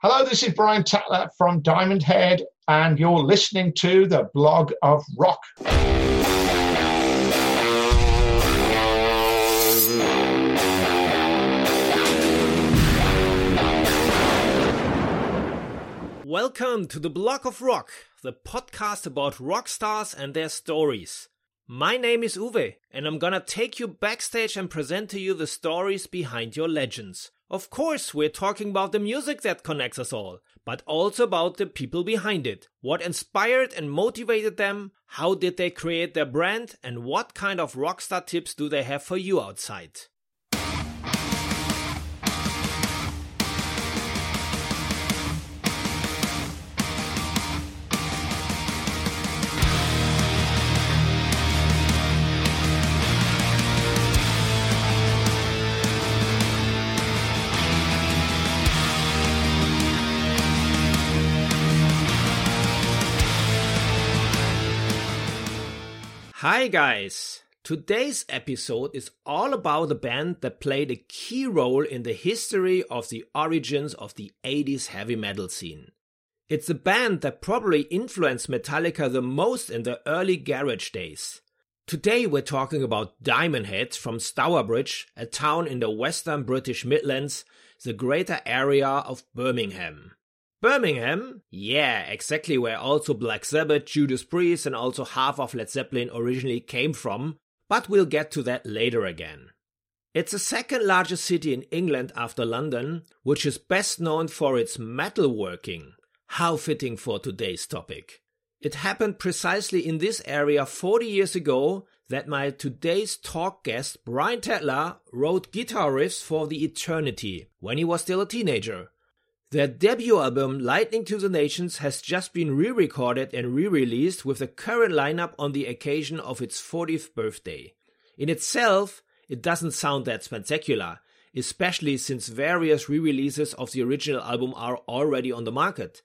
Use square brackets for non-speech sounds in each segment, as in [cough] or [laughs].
Hello, this is Brian Tatler from Diamond Head, and you're listening to the blog of rock. Welcome to the Blog of Rock, the podcast about rock stars and their stories. My name is Uwe, and I'm gonna take you backstage and present to you the stories behind your legends. Of course, we're talking about the music that connects us all, but also about the people behind it. What inspired and motivated them? How did they create their brand? And what kind of rockstar tips do they have for you outside? Hi guys! Today's episode is all about a band that played a key role in the history of the origins of the 80s heavy metal scene. It's a band that probably influenced Metallica the most in the early garage days. Today we're talking about Diamond Head from Stourbridge, a town in the western British Midlands, the greater area of Birmingham. Birmingham? Yeah, exactly where also Black Sabbath, Judas Priest, and also half of Led Zeppelin originally came from, but we'll get to that later again. It's the second largest city in England after London, which is best known for its metalworking. How fitting for today's topic. It happened precisely in this area 40 years ago that my today's talk guest, Brian Tatler, wrote guitar riffs for the Eternity when he was still a teenager. Their debut album, Lightning to the Nations, has just been re recorded and re released with the current lineup on the occasion of its 40th birthday. In itself, it doesn't sound that spectacular, especially since various re releases of the original album are already on the market.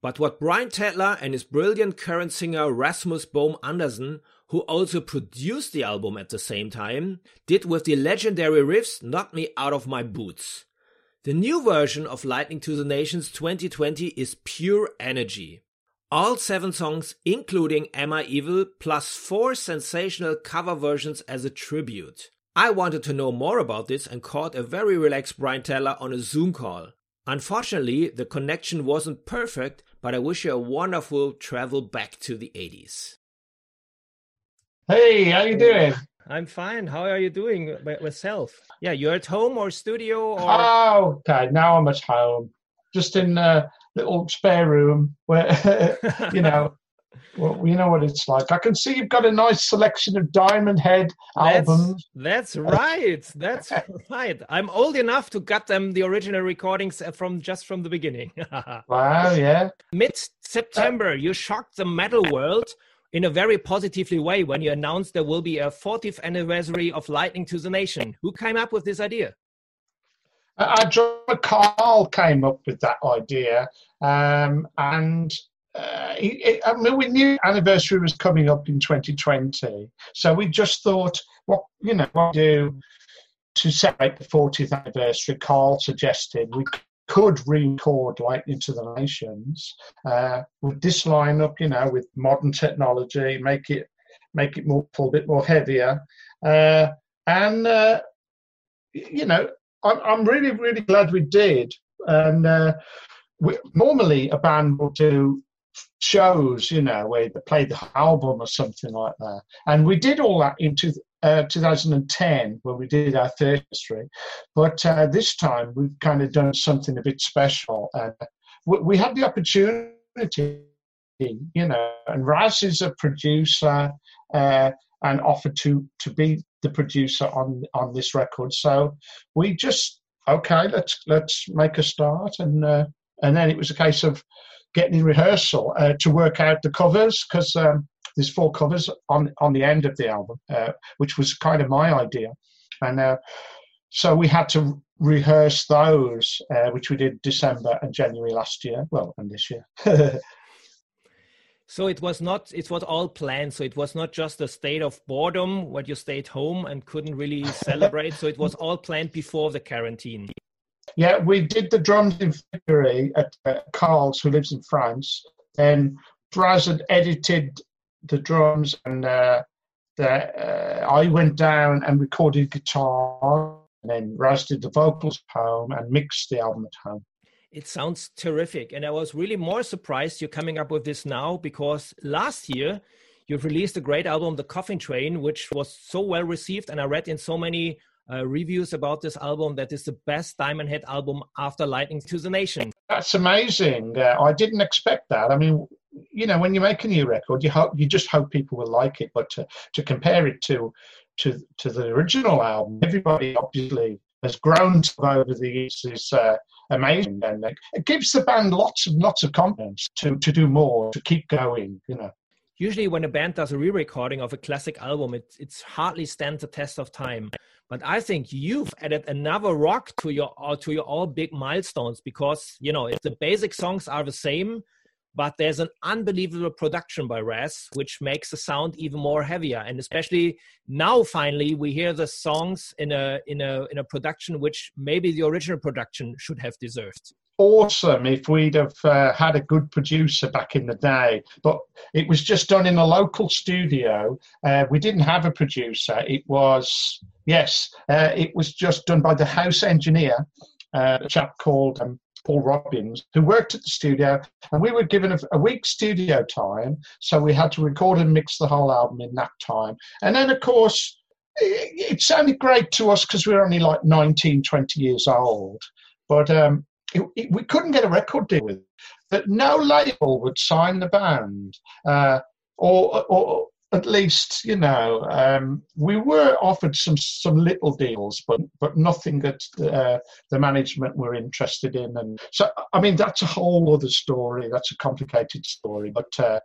But what Brian Tatler and his brilliant current singer Rasmus Bom Andersen, who also produced the album at the same time, did with the legendary riffs knocked me out of my boots. The new version of Lightning to the Nations 2020 is pure energy. All seven songs, including Am I Evil, plus four sensational cover versions as a tribute. I wanted to know more about this and caught a very relaxed Brian Tatler on a Zoom call. Unfortunately, the connection wasn't perfect, but I wish you a wonderful travel back to the 80s. Hey, how you doing? I'm fine. How are you doing with self? Yeah, you're at home or studio or? Oh, okay. Now I'm at home, just in a little spare room where [laughs] you know. Well, you know what it's like. I can see you've got a nice selection of Diamond Head albums. That's, that's right. That's [laughs] right. I'm old enough to get them the original recordings uh, from just from the beginning. [laughs] wow, yeah. Mid September, you shocked the metal world in a very positively way when you announced there will be a 40th anniversary of Lightning to the Nation. Who came up with this idea? Uh, our drummer Carl came up with that idea, um, and uh, it, I mean, we knew anniversary was coming up in 2020, so we just thought, what you know, what do to celebrate the 40th anniversary? Carl suggested we could record Lightning to the Nations uh, with this lineup, you know, with modern technology, make it make it more a bit more heavier, uh, and uh, you know, I'm, I'm really really glad we did. And uh, we, normally a band will do shows, you know, where they play the album or something like that, and we did all that into uh, 2010 when we did our third history. But uh, this time we've kind of done something a bit special. Uh, we, we had the opportunity, you know, and Raz is a producer uh, and offered to to be the producer on on this record. So we just okay, let's let's make a start, and uh, and then it was a case of getting in rehearsal to work out the covers because. Um, there's four covers on on the end of the album, uh, which was kind of my idea, and uh, so we had to rehearse those, uh, which we did December and January last year. Well, and this year. [laughs] so it was not it was all planned so it was not just a state of boredom where you stayed home and couldn't really [laughs] celebrate so it was all planned before the quarantine yeah, we did the drums in February at uh, Carl's, who lives in France. Then Raz had edited the drums, and uh, the, uh, I went down and recorded guitar, and then Raz did the vocals home and mixed the album at home. It sounds terrific. And I was really more surprised you're coming up with this now because last year you've released a great album, The Coffin Train, which was so well received. And I read in so many uh, reviews about this album that is the best Diamond Head album after Lightning to the Nation. That's amazing. Uh, I didn't expect that. I mean, you know, when you make a new record, you hope you just hope people will like it. But to, to compare it to to to the original album, everybody obviously has grown over the years is uh, amazing, and it gives the band lots of lots of confidence to to do more, to keep going. You know usually when a band does a re-recording of a classic album it it's hardly stands the test of time but i think you've added another rock to your uh, to your all big milestones because you know if the basic songs are the same but there's an unbelievable production by Raz, which makes the sound even more heavier. And especially now, finally, we hear the songs in a in a in a production which maybe the original production should have deserved. Awesome if we'd have uh, had a good producer back in the day, but it was just done in a local studio. Uh, we didn't have a producer. It was yes, uh, it was just done by the house engineer, uh, a chap called um, Paul Robbins, who worked at the studio, and we were given a, a week's studio time, so we had to record and mix the whole album in that time. And then, of course, it, it sounded great to us because we were only like 19, 20 years old, but um, it, it, we couldn't get a record deal with it. That no label would sign the band, uh, or, or at least you know um, we were offered some some little deals, but but nothing that uh, the management were interested in. And so I mean that's a whole other story. That's a complicated story. But uh,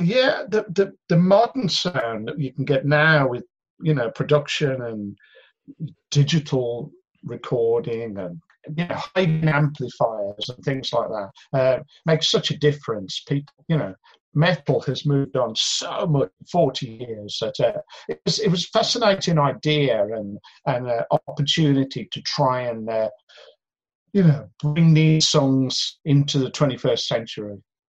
yeah, the, the the modern sound that you can get now with you know production and digital recording and you know, high amplifiers and things like that uh, makes such a difference. People, you know, metal has moved on so much in 40 years that uh, it, was, it was a fascinating idea and an uh, opportunity to try and uh, you know bring these songs into the 21st century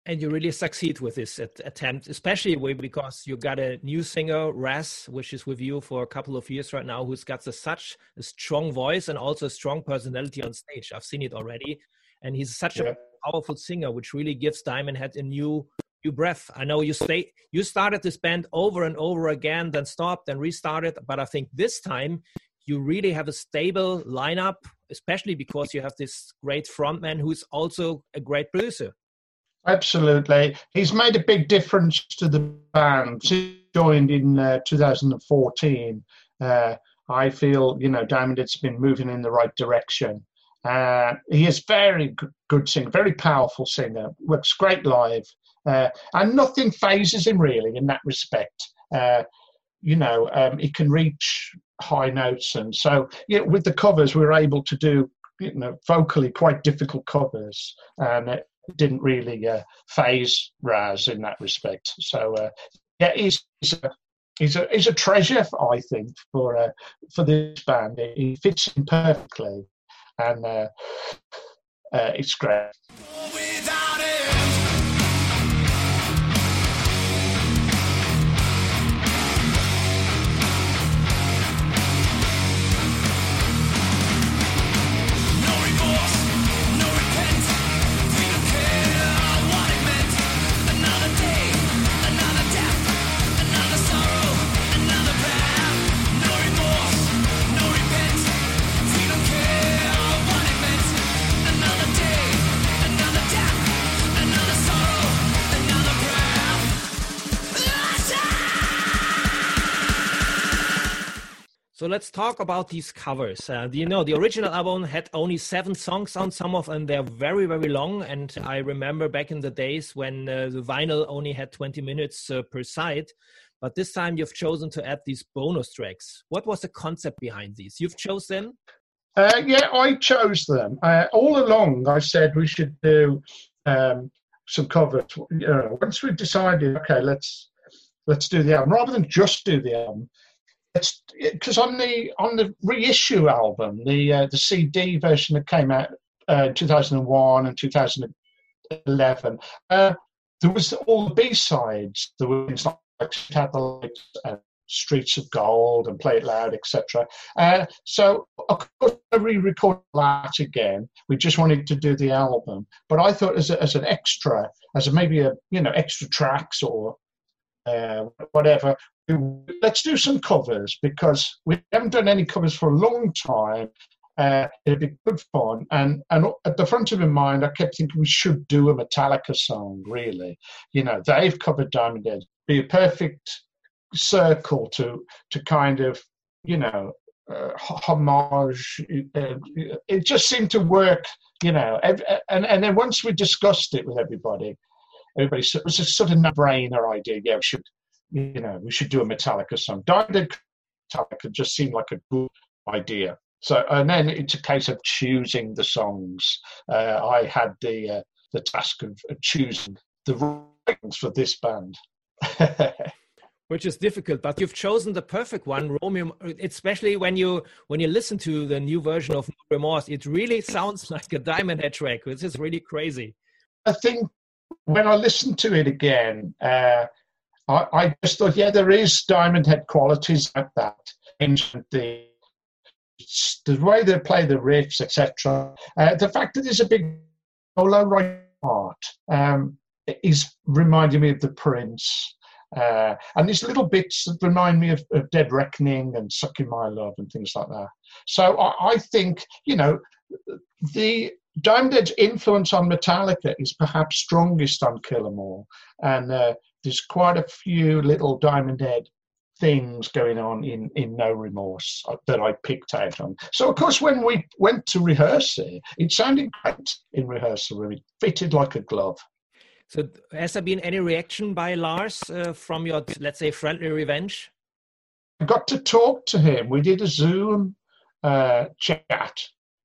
and you really succeed with this attempt especially because you got a new singer raz which is with you for a couple of years right now who's got a, such a strong voice and also a strong personality on stage i've seen it already and he's such yeah. a powerful singer which really gives diamond head a new new breath. I know you stay you started this band over and over again, then stopped, then restarted. But I think this time you really have a stable lineup, especially because you have this great frontman who's also a great producer. Absolutely, he's made a big difference to the band. He joined in uh, 2014. Uh, I feel you know Diamond has been moving in the right direction. Uh, he is very good singer, very powerful singer. Works great live. Uh, and nothing phases him really in that respect. Uh, you know, um, he can reach high notes, and so yeah, with the covers, we were able to do you know vocally quite difficult covers, and didn't really uh, phase Raz in that respect. So uh, yeah, he's, he's a he's a he's a treasure, I think, for uh, for this band. He fits in perfectly, and uh, uh, it's great. So let's talk about these covers. Uh, you know, the original album had only seven songs on. Some of them they're very, very long. And I remember back in the days when uh, the vinyl only had 20 minutes uh, per side. But this time you've chosen to add these bonus tracks. What was the concept behind these? You've chosen Uh, yeah, I chose them. Uh, all along, I said we should do um, some covers. You know, once we decided, okay, let's let's do the album rather than just do the album because on the on the reissue album, the uh, the CD version that came out uh, 2001 and 2011, uh, there was all the B sides. There was like Satellite, uh, Streets of Gold, and Play It Loud, etc. Uh, so of course, I re-recorded that again. We just wanted to do the album, but I thought as a, as an extra, as a, maybe a you know extra tracks or uh, whatever. Let's do some covers because we haven't done any covers for a long time. Uh, it'd be good fun. And and at the front of my mind, I kept thinking we should do a Metallica song. Really, you know, they've covered Diamond Head. Be a perfect circle to to kind of you know uh, homage. Uh, it just seemed to work, you know. And and then once we discussed it with everybody, everybody it was a sort of no-brainer idea. Yeah, we should, you know, we should do a Metallica song. Diamond Metallica just seemed like a good idea. So, and then it's a case of choosing the songs. Uh, I had the uh, the task of, choosing the songs for this band. [laughs] Which is difficult, but you've chosen the perfect one, Romeo. Especially when you when you listen to the new version of Remorse, it really sounds [laughs] like a Diamond Head track. This is really crazy. I think when I listened to it again, uh, I, I, just thought, yeah, there is Diamond Head qualities like that. The the way they play the riffs, etc. Uh, the fact that there's a big solo right part um, is reminding me of the Prince. Uh, and these little bits that remind me of, of, Dead Reckoning and Sucking My Love and things like that. So I, I think, you know, the Diamond Head's influence on Metallica is perhaps strongest on Kill 'Em All, and uh, there's quite a few little Diamond Head things going on in, in No Remorse uh, that I picked out on. So, of course, when we went to rehearse it, it sounded great in rehearsal room. It fitted like a glove. So, has there been any reaction by Lars uh, from your, let's say, friendly revenge? I got to talk to him. We did a Zoom uh, chat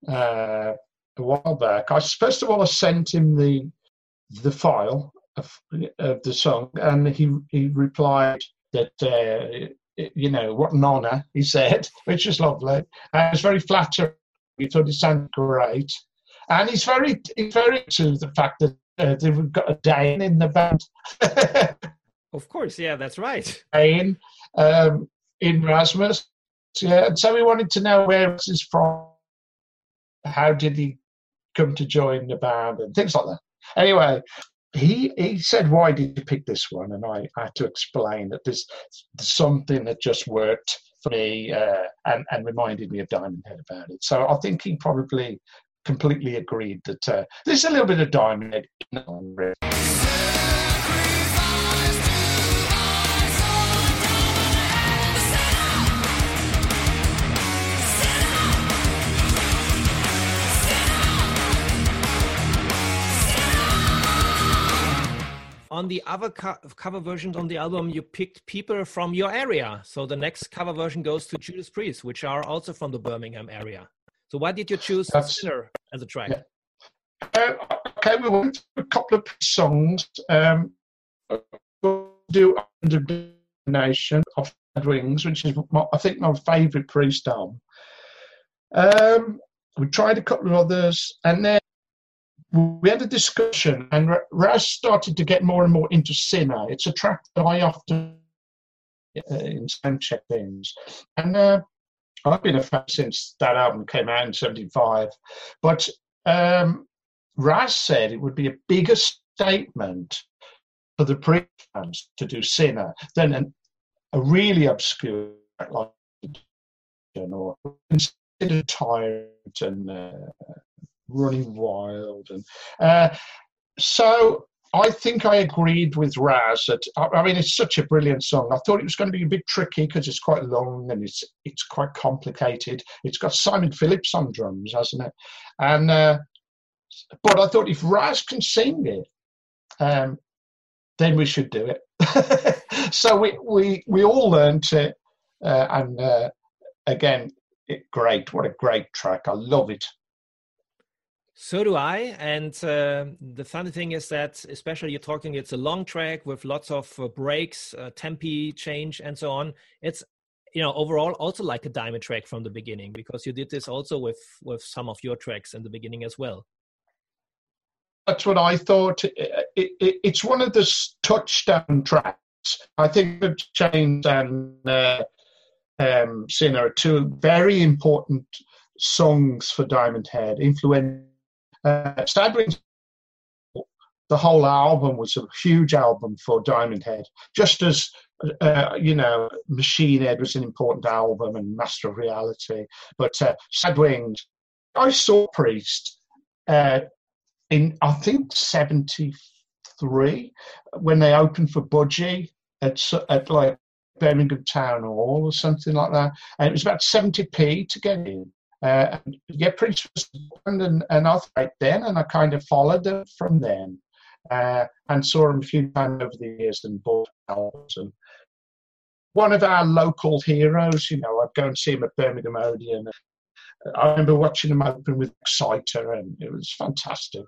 uh, a while back. I first of all I sent him the the file of, of the song, and he he replied that uh, you know what an honour he said, [laughs] which was lovely. And it was very flattering. He thought it sounded great, and he's very he's very to the fact that uh, they've got a Dane in the band. [laughs] of course, yeah, that's right. Dane um, in Rasmus, yeah, and so we wanted to know where he's from. How did he come to join the band and things like that. Anyway, he he said, "Why did you pick this one?" And I, I had to explain that there's, something that just worked for me uh, and and reminded me of Diamond Head about it. So I think he probably completely agreed that uh, there's a little bit of Diamond Head. On the other co cover versions on the album, you picked people from your area. So the next cover version goes to Judas Priest, which are also from the Birmingham area. So why did you choose That's, Sinner as a track? Yeah. Uh, okay, we went to a couple of songs. Um, do Under Nation of Wings, which is my, I think my favourite Priest album. Um, we tried a couple of others, and then we had a discussion, and Raz started to get more and more into Sinner. It's a track that I often uh, in sound check things, and uh, I've been a fan since that album came out in '75. But um, Raz said it would be a bigger statement for the pre fans to do Sinner than an, a really obscure like or considered tired and uh, running wild. And uh, so I think I agreed with Raz that I mean it's such a brilliant song. I thought it was going to be a bit tricky because it's quite long and it's it's quite complicated. It's got Simon Phillips on drums, hasn't it? And uh, but I thought if Raz can sing it, um, then we should do it. [laughs] so we we we all learned it, uh, and uh, again, it, great. What a great track! I love it. So do I. And uh, the funny thing is that, especially you're talking, it's a long track with lots of uh, breaks, uh, tempi change, and so on. It's you know overall also like a diamond track from the beginning because you did this also with with some of your tracks in the beginning as well that's what i thought it, it, it, it's one of the touchdown tracks i think james and uh, um, Sinner are two very important songs for diamond head influential uh, the whole album was a huge album for Diamond Head, just as uh, you know, Machine Head was an important album and Master of Reality. But uh, Sad Wings, I saw Priest uh, in I think '73 when they opened for Budgie at at like Birmingham Town Hall or something like that, and it was about 70p to get in. Uh, yeah, Priest was and, and was right then, and I kind of followed them from then uh, and saw them a few times over the years and bought albums. And one of our local heroes, you know, I'd go and see him at Birmingham Odeon. I remember watching him open with Exciter, and it was fantastic.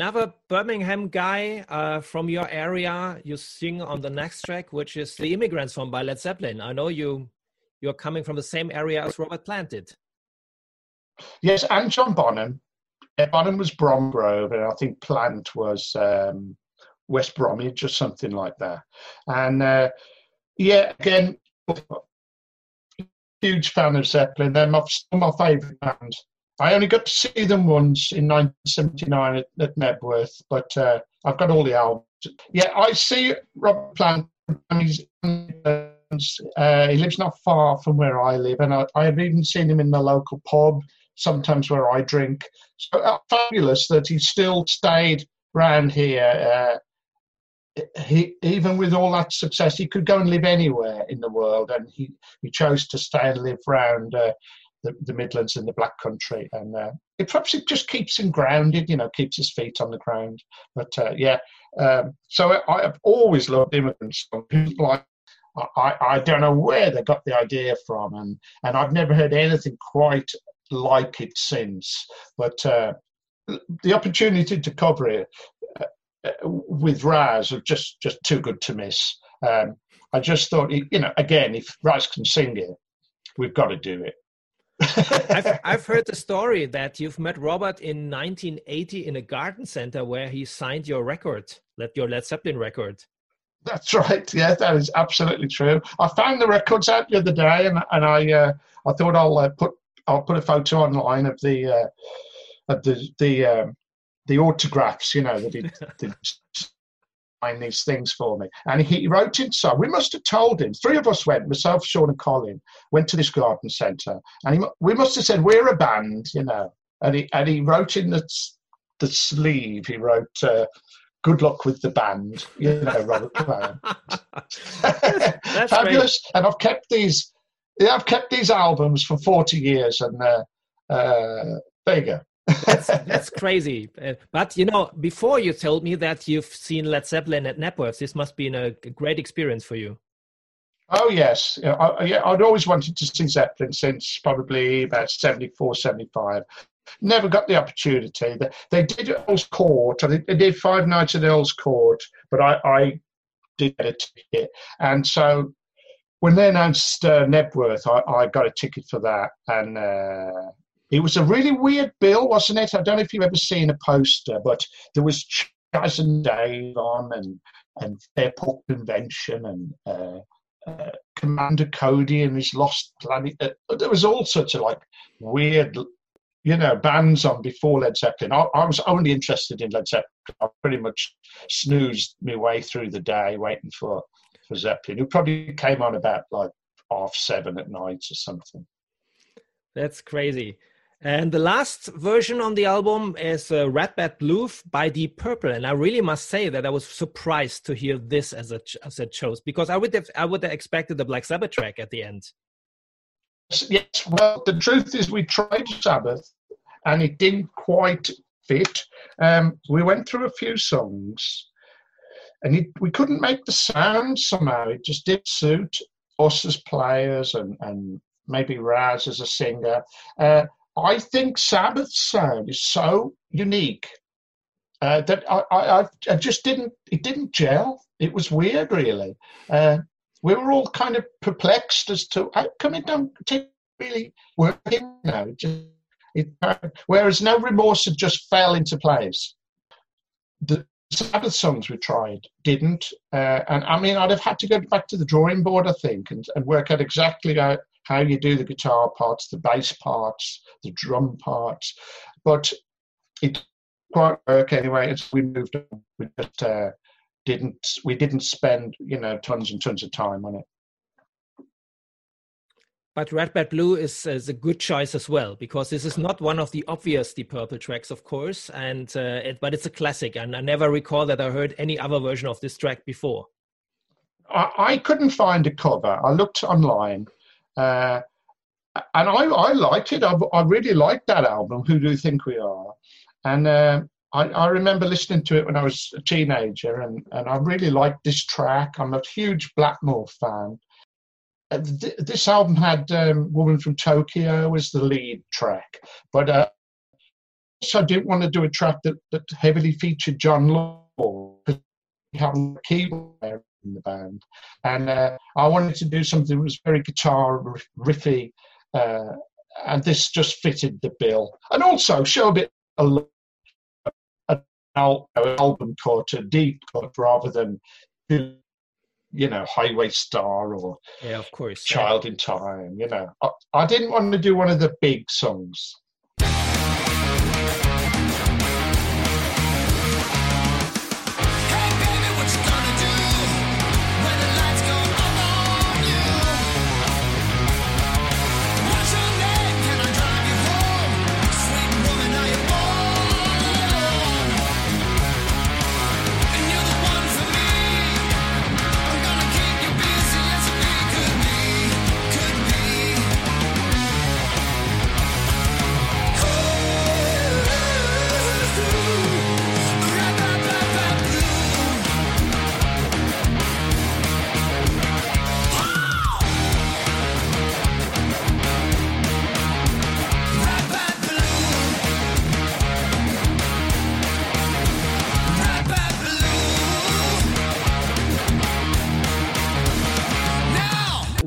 Another Birmingham guy uh, from your area. You sing on the next track, which is "The Immigrants" from by Led Zeppelin. I know you. You're coming from the same area as Robert Plant did. Yes, and John Bonham. Bonham was Bromsgrove, and I think Plant was um, West Bromwich or something like that. And uh, yeah, again, huge fan of Zeppelin. They're my, my favourite band. I only got to see them once in 1979 at, at but uh, I've got all the albums. Yeah, I see Rob Plant. He's, uh, he lives not far from where I live, and I, have even seen him in the local pub, sometimes where I drink. So uh, fabulous that he still stayed around here. Uh, he, even with all that success, he could go and live anywhere in the world, and he, he chose to stay and live around uh, the, the Midlands and the Black Country, and uh, it perhaps it just keeps him grounded, you know, keeps his feet on the ground. But uh, yeah, um, so I, have always loved immigrant songs. People like I, I don't know where they got the idea from, and and I've never heard anything quite like it since. But uh, the opportunity to cover it uh, uh, with Raz are just just too good to miss. Um, I just thought, you know, again, if Raz can sing it, we've got to do it. I've, I've heard the story that you've met Robert in 1980 in a garden center where he signed your record, Let your Led Zeppelin record. That's right. Yeah, that is absolutely true. I found the records out the other day, and and I uh, I thought I'll uh, put I'll put a photo online of the uh, of the the um, the autographs. You know that he [laughs] these things for me. And he wrote inside. We must have told him. Three of us went, myself, Sean, and Colin, went to this garden centre. And he, we must have said, We're a band, you know. And he, and he wrote in the, the sleeve, he wrote, uh, Good luck with the band, you know, Robert Plant. [laughs] Fabulous. Great. And I've kept these. Yeah, I've kept these albums for 40 years, and uh, uh, there you go that's, that's crazy. Uh, but you know, before you told me that you've seen Led Zeppelin at Knebworth, this must be a, a great experience for you. Oh yes, I, yeah, I'd always wanted to see Zeppelin since probably about 74, 75. Never got the opportunity. They, they did Earl's Court. They, they did five nights at Earl's Court, but I, I did get a ticket, and so when they announced uh, Knebworth, I, I, got a ticket for that, and uh, it was a really weird bill, wasn't it? I don't know if you've ever seen a poster, but there was Chas and Dave on and, and Fairport Convention and uh, uh, Commander Cody and his Lost Planet. Uh, there was all sorts of like weird you know, bands on before Led Zeppelin. I, I, was only interested in Led Zeppelin. I pretty much snoozed my way through the day waiting for, for Zeppelin, who probably came on about like half seven at night or something. That's crazy. And the last version on the album is uh, Rat Bat Blue by Deep Purple, and I really must say that I was surprised to hear this as a as a chose because I would have I would have expected the Black Sabbath track at the end. Yes, well, the truth is we tried Sabbath, and it didn't quite fit. Um, we went through a few songs, and it, we couldn't make the sound somehow. It just didn't suit us as players and and maybe Raz as a singer. Uh, I think Sabbath sound is so unique uh, that I, I, I, just didn't, it didn't gel. It was weird, really. Uh, we were all kind of perplexed as to how come it don't really working now. It just, it, whereas No Remorse had just fell into place. The Sabbath songs we tried didn't. Uh, and I mean, I'd have had to go back to the drawing board, I think, and, and work out exactly how, how you do the guitar parts, the bass parts, the drum parts. But it quite work anyway. As we moved on, we just uh, didn't we didn't spend you know tons and tons of time on it. But Rat Bat Blue is, is a good choice as well because this is not one of the obvious Deep Purple tracks, of course, and uh, it, but it's a classic, and I never recall that I heard any other version of this track before. I, I couldn't find a cover. I looked online, uh, and I, I liked it. I, I, really liked that album, Who Do You Think We Are? And uh, I, I, remember listening to it when I was a teenager, and, and I really liked this track. I'm a huge Blackmore fan. Uh, th- this album had um, Woman from Tokyo as the lead track, but uh, I didn't want to do a track that, that heavily featured Jon Lord because he had a keyboard in the band. And uh, I wanted to do something that was very guitar riffy, uh, and this just fitted the bill. And also show a bit of an album cut, a deep cut, rather than you know Highway Star or yeah, of course, Child yeah. in Time. You know, I, I didn't want to do one of the big songs.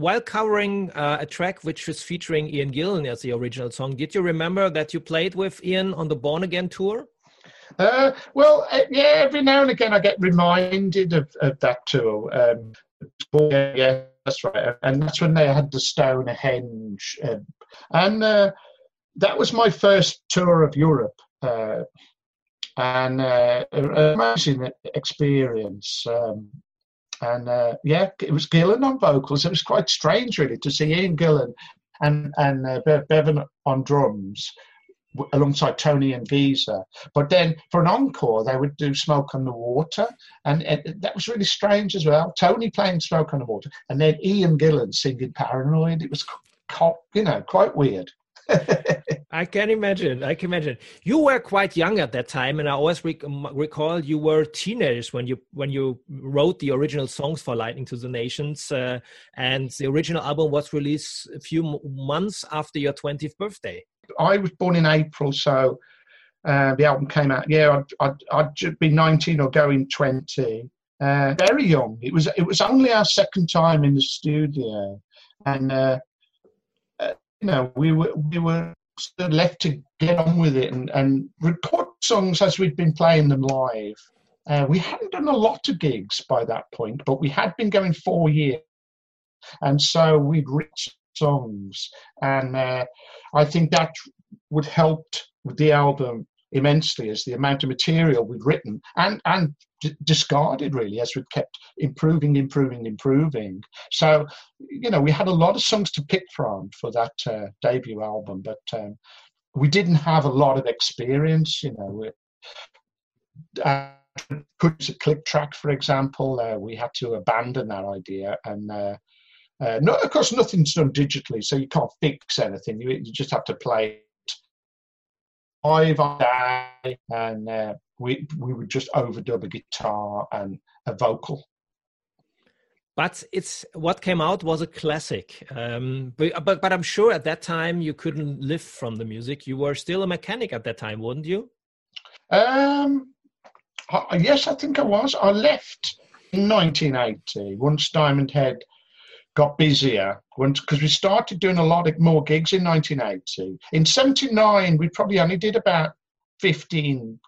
While covering uh, a track which was featuring Ian Gillan as the original song, did you remember that you played with Ian on the Born Again tour? Uh, well, uh, yeah, every now and again I get reminded of, of that tour. Um, yeah, that's right. And that's when they had the Stonehenge. Um, and uh, that was my first tour of Europe. Uh, and uh, an amazing experience. Um, and uh, yeah, it was Gillan on vocals. It was quite strange, really, to see Ian Gillan and and uh, Bevan on drums alongside Tony and Geezer. But then for an encore, they would do Smoke on the Water, and, and that was really strange as well. Tony playing Smoke on the Water, and then Ian Gillan singing Paranoid. It was, you know, quite weird. [laughs] I can imagine. I can imagine. You were quite young at that time, and I always rec recall you were teenagers when you when you wrote the original songs for Lightning to the Nations, uh, and the original album was released a few months after your twentieth birthday. I was born in April, so uh, the album came out. Yeah, I'd, I'd, I'd be nineteen or going twenty. Uh, very young. It was it was only our second time in the studio, and uh, know, we were we were left to get on with it and, and record songs as we'd been playing them live. Uh, we hadn't done a lot of gigs by that point, but we had been going four years, and so we'd written songs, and uh, I think that would helped with the album immensely as the amount of material we'd written and and d- discarded really as we've kept improving improving improving so you know we had a lot of songs to pick from for that uh, debut album but um, we didn't have a lot of experience you know uh, put a click track for example uh, we had to abandon that idea and uh, uh, no, of course, nothing's done digitally, so you can't fix anything. You, you just have to play live on day, and uh, we we would just overdub a guitar and a vocal. But it's what came out was a classic. Um, but, but but I'm sure at that time you couldn't live from the music. You were still a mechanic at that time, weren't you? Um, I, yes, I think I was. I left in 1980 once Diamond Head got busier because we started doing a lot of more gigs in 1980. In 79, we probably only did about 15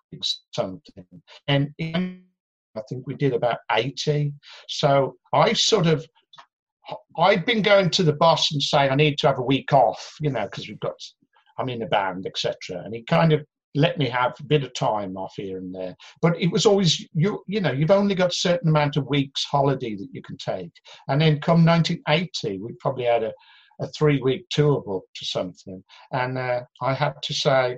something. And in, I think we did about 80. So I sort of, I'd been going to the boss and saying, I need to have a week off, you know, because we've got, I'm in a band, etc. And he kind of let me have a bit of time off here and there. But it was always you you know you've only got a certain amount of weeks holiday that you can take. And then come 1980, we probably had a, a three week tour booked or something, and uh, I had to say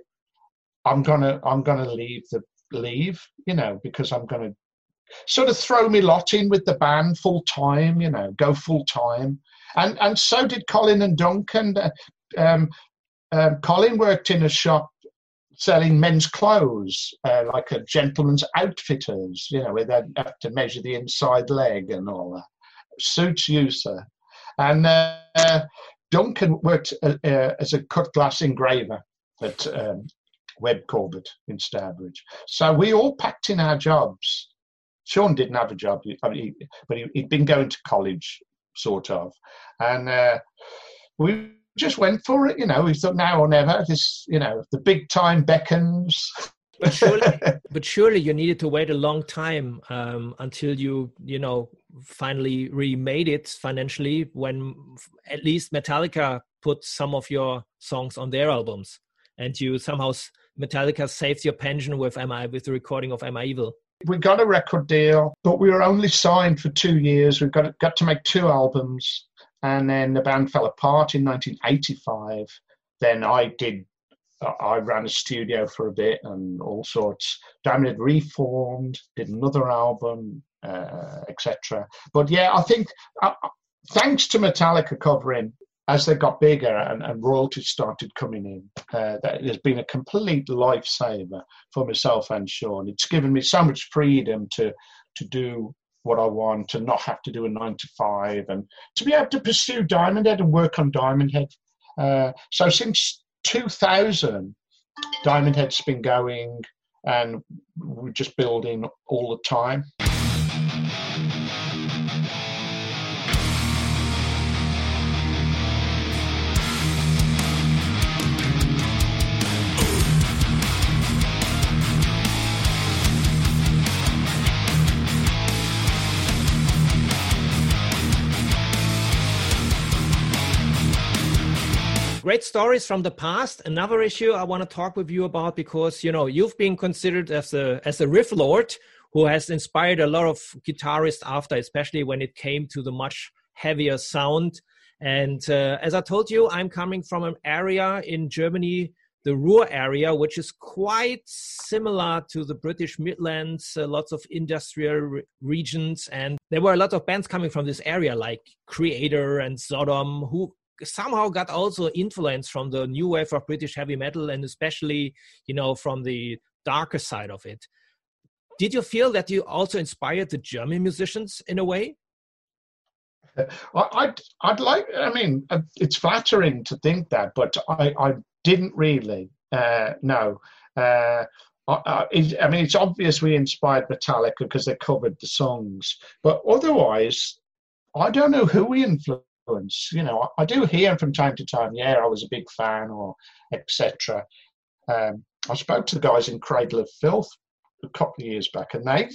I'm gonna I'm gonna leave the leave you know because I'm gonna sort of throw me lot in with the band full time you know go full time and and so did Colin and Duncan. Um, um, Colin worked in a shop selling men's clothes, uh, like a gentleman's outfitters, you know, where they have to measure the inside leg and all that. Suits you, sir. And uh, Duncan worked uh, uh, as a cut glass engraver at um, Webb Corbett in Stourbridge. So we all packed in our jobs. Sean didn't have a job, but he, had been going to college, sort of. And uh, we just went for it. You know, we thought now or never. This, you know, the big time beckons. [laughs] but surely, [laughs] but surely you needed to wait a long time um, until you, you know, finally remade it financially. When at least Metallica put some of your songs on their albums, and you somehow Metallica saved your pension with MI with the recording of Am I Evil. We got a record deal, but we were only signed for two years. We got got to make two albums and then the band fell apart in 1985. Then I did, I ran a studio for a bit and all sorts. Diamond had reformed, did another album, uh, etc. But yeah, I think uh, thanks to Metallica covering as they got bigger and, and royalties started coming in, uh, that has been a complete lifesaver for myself and Sean. It's given me so much freedom to to do what I want and not have to do a nine to five and to be able to pursue Diamond Head and work on Diamond Head. Uh, so since 2000, Diamond Head's been going and we're just building all the time. Great stories from the past. Another issue I want to talk with you about because you know you've been considered as a as a riff lord who has inspired a lot of guitarists after, especially when it came to the much heavier sound. And uh, as I told you, I'm coming from an area in Germany, the Ruhr area, which is quite similar to the British Midlands, uh, lots of industrial re- regions. And there were a lot of bands coming from this area, like Kreator and Sodom, who somehow got also influence from the new wave of British heavy metal and especially, you know, from the darker side of it. Did you feel that you also inspired the German musicians in a way? Well, I'd, I'd like, I mean, uh, it's flattering to think that, but I, I didn't really, uh, no. Uh, I, I mean, it's obvious we inspired Metallica because they covered the songs, but otherwise, I don't know who we influenced influence. You know, I, I do hear from time to time, yeah, I was a big fan or etc. Um, I spoke to the guys in Cradle of Filth a couple of years back, and they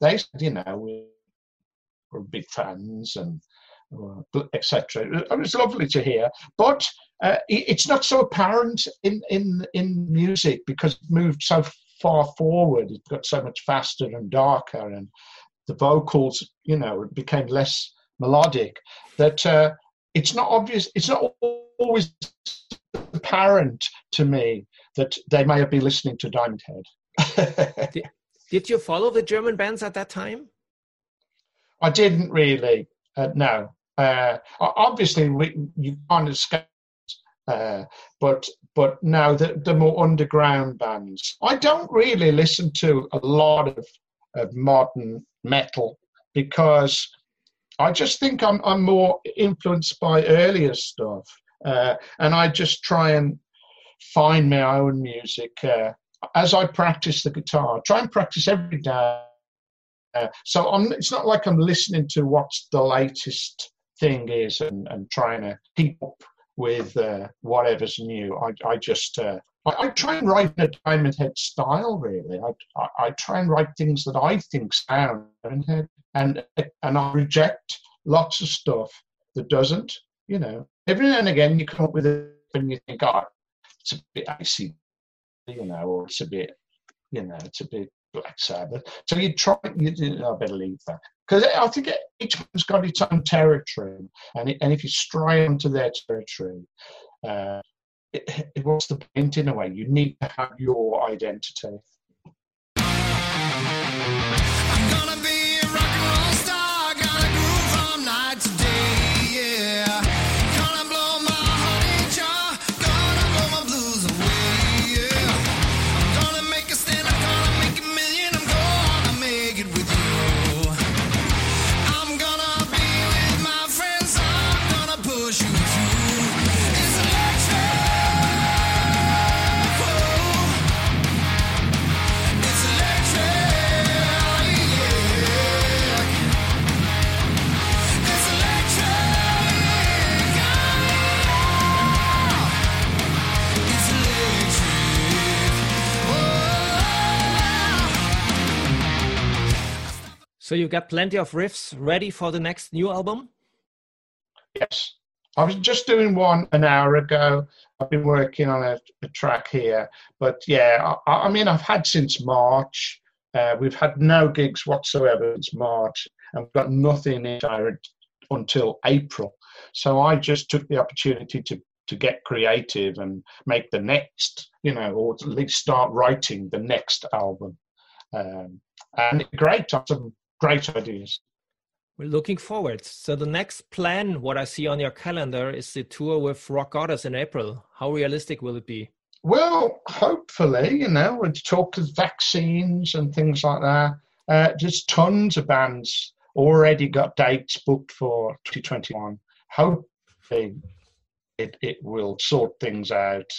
they said, you know, we were big fans, and etc. It was lovely to hear, but uh, it's not so apparent in, in, in music because it moved so far forward. It got so much faster and darker, and the vocals, you know, became less melodic. That uh, it's not obvious. It's not always apparent to me that they may have been listening to Diamond Head. [laughs] did, did you follow the German bands at that time? I didn't really. Uh, no. Uh, obviously, we, you can't escape uh, but but now the, the more underground bands. I don't really listen to a lot of, of modern metal because I just think I'm I'm more influenced by earlier stuff, uh, and I just try and find my own music uh, as I practice the guitar. I try and practice every day. Uh, so I'm, it's not like I'm listening to what's the latest thing is and, and trying to keep up with uh, whatever's new. I, I just uh, I, I, try and write in a Diamond Head style. Really, I, I, I try and write things that I think sound Diamond Head, and and I reject lots of stuff that doesn't. You know, every now and again you come up with it and you think, oh, it's a bit icy, you know, or it's a bit, you know, it's a bit Black Sabbath. So you try, you, I better leave that because I think each one's got its own territory, and it, and if you stray onto their territory, uh, it, it, what's the point in a way? You need to have your identity. So you got plenty of riffs ready for the next new album? Yes. I was just doing one an hour ago. I've been working on a, a track here. But yeah, I, I, mean, I've had since March. Uh, we've had no gigs whatsoever since March, and we've got nothing in until April. So I just took the opportunity to to get creative and make the next, you know, or at least start writing the next album. Um, and great, some great ideas. We're looking forward. So the next plan, what I see on your calendar, is the tour with Rock Goddess in April. How realistic will it be? Well, hopefully, you know, we talk of vaccines and things like that. Uh, there's tons of bands already got dates booked for 2021. Hopefully, it, it will sort things out.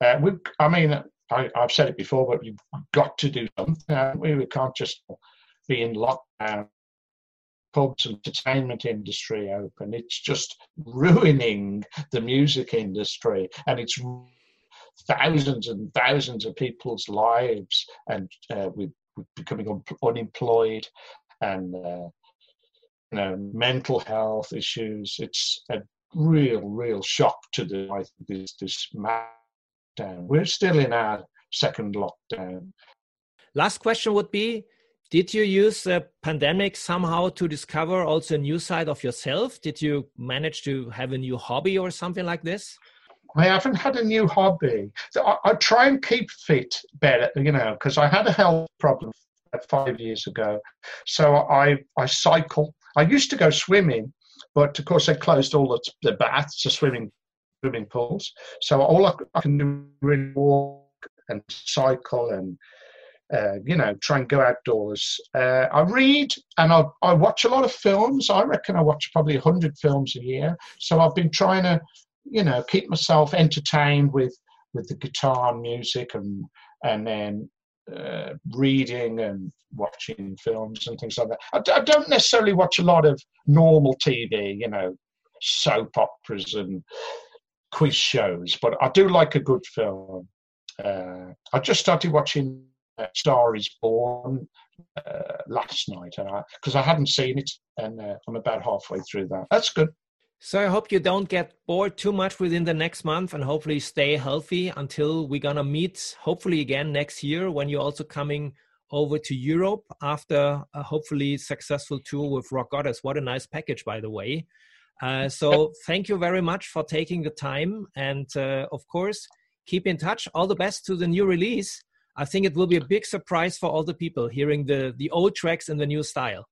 Uh, we, I mean, I, have said it before, but we've got to do something. We, we can't just be in lockdown, pubs and entertainment industry open. It's just ruining the music industry, and it's thousands and thousands of people's lives, and uh, we're, becoming un- unemployed, and uh, you know mental health issues. It's a real, real shock to the I think this this lockdown. We're still in our second lockdown. Last question would be did you use the pandemic somehow to discover also a new side of yourself? Did you manage to have a new hobby or something like this? I haven't had a new hobby. I, I try and keep fit better, you know, because I had a health problem five years ago. So I I cycle. I used to go swimming, but of course they closed all the, the baths, the swimming swimming pools. So all I, I can do is walk and cycle and uh, you know, try and go outdoors. Uh, I read and I, I watch a lot of films. I reckon I watch probably 100 films a year. So I've been trying to, you know, keep myself entertained with, with the guitar and music and, and then uh, reading and watching films and things like that. I, don't necessarily watch a lot of normal TV, you know, soap operas and quiz shows, but I do like a good film. Uh, I just started watching Star is Born uh, last night, because I, I, hadn't seen it, and uh, I'm about halfway through that. That's good. So I hope you don't get bored too much within the next month, and hopefully stay healthy until we're gonna meet, hopefully again next year when you're also coming over to Europe after a hopefully successful tour with Rock Goddess. What a nice package, by the way. Uh, so thank you very much for taking the time, and uh, of course keep in touch. All the best to the new release. I think it will be a big surprise for all the people hearing the the old tracks in the new style.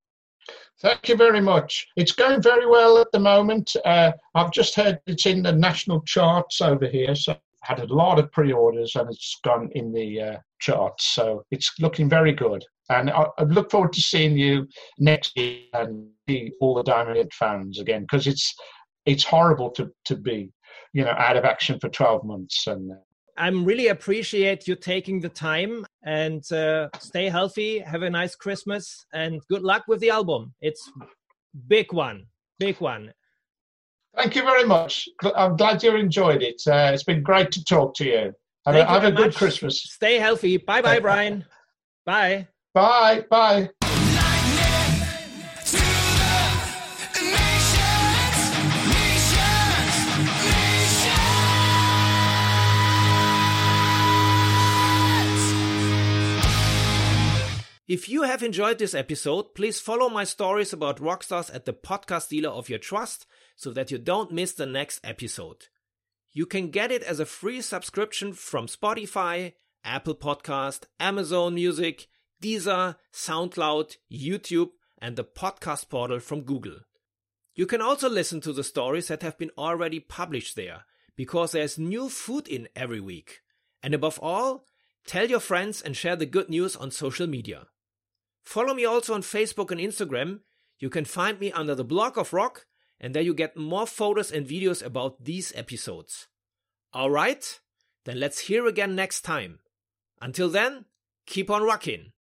Thank you very much. It's going very well at the moment. Uh, I've just heard it's in the national charts over here, so I had a lot of pre-orders and it's gone in the uh, charts. So it's looking very good. And I, I, look forward to seeing you next year and see all the Diamond Head fans again because it's it's horrible to to be you know out of action for 12 months and uh, I'm really appreciate you taking the time and uh, stay healthy. Have a nice Christmas and good luck with the album. It's big one, big one. Thank you very much. I'm glad you enjoyed it. Uh, it's been great to talk to you. Have, a, have a good Christmas. Stay healthy. Bye bye, Brian. bye. Bye. Bye. If you have enjoyed this episode, please follow my stories about rockstars at the podcast dealer of your trust so that you don't miss the next episode. You can get it as a free subscription from Spotify, Apple Podcast, Amazon Music, Deezer, SoundCloud, YouTube, and the podcast portal from Google. You can also listen to the stories that have been already published there, because there's new food in every week. And above all, tell your friends and share the good news on social media. Follow me also on Facebook and Instagram. You can find me under the blog of rock, and there you get more photos and videos about these episodes. Alright, then let's hear again next time. Until then, keep on rocking.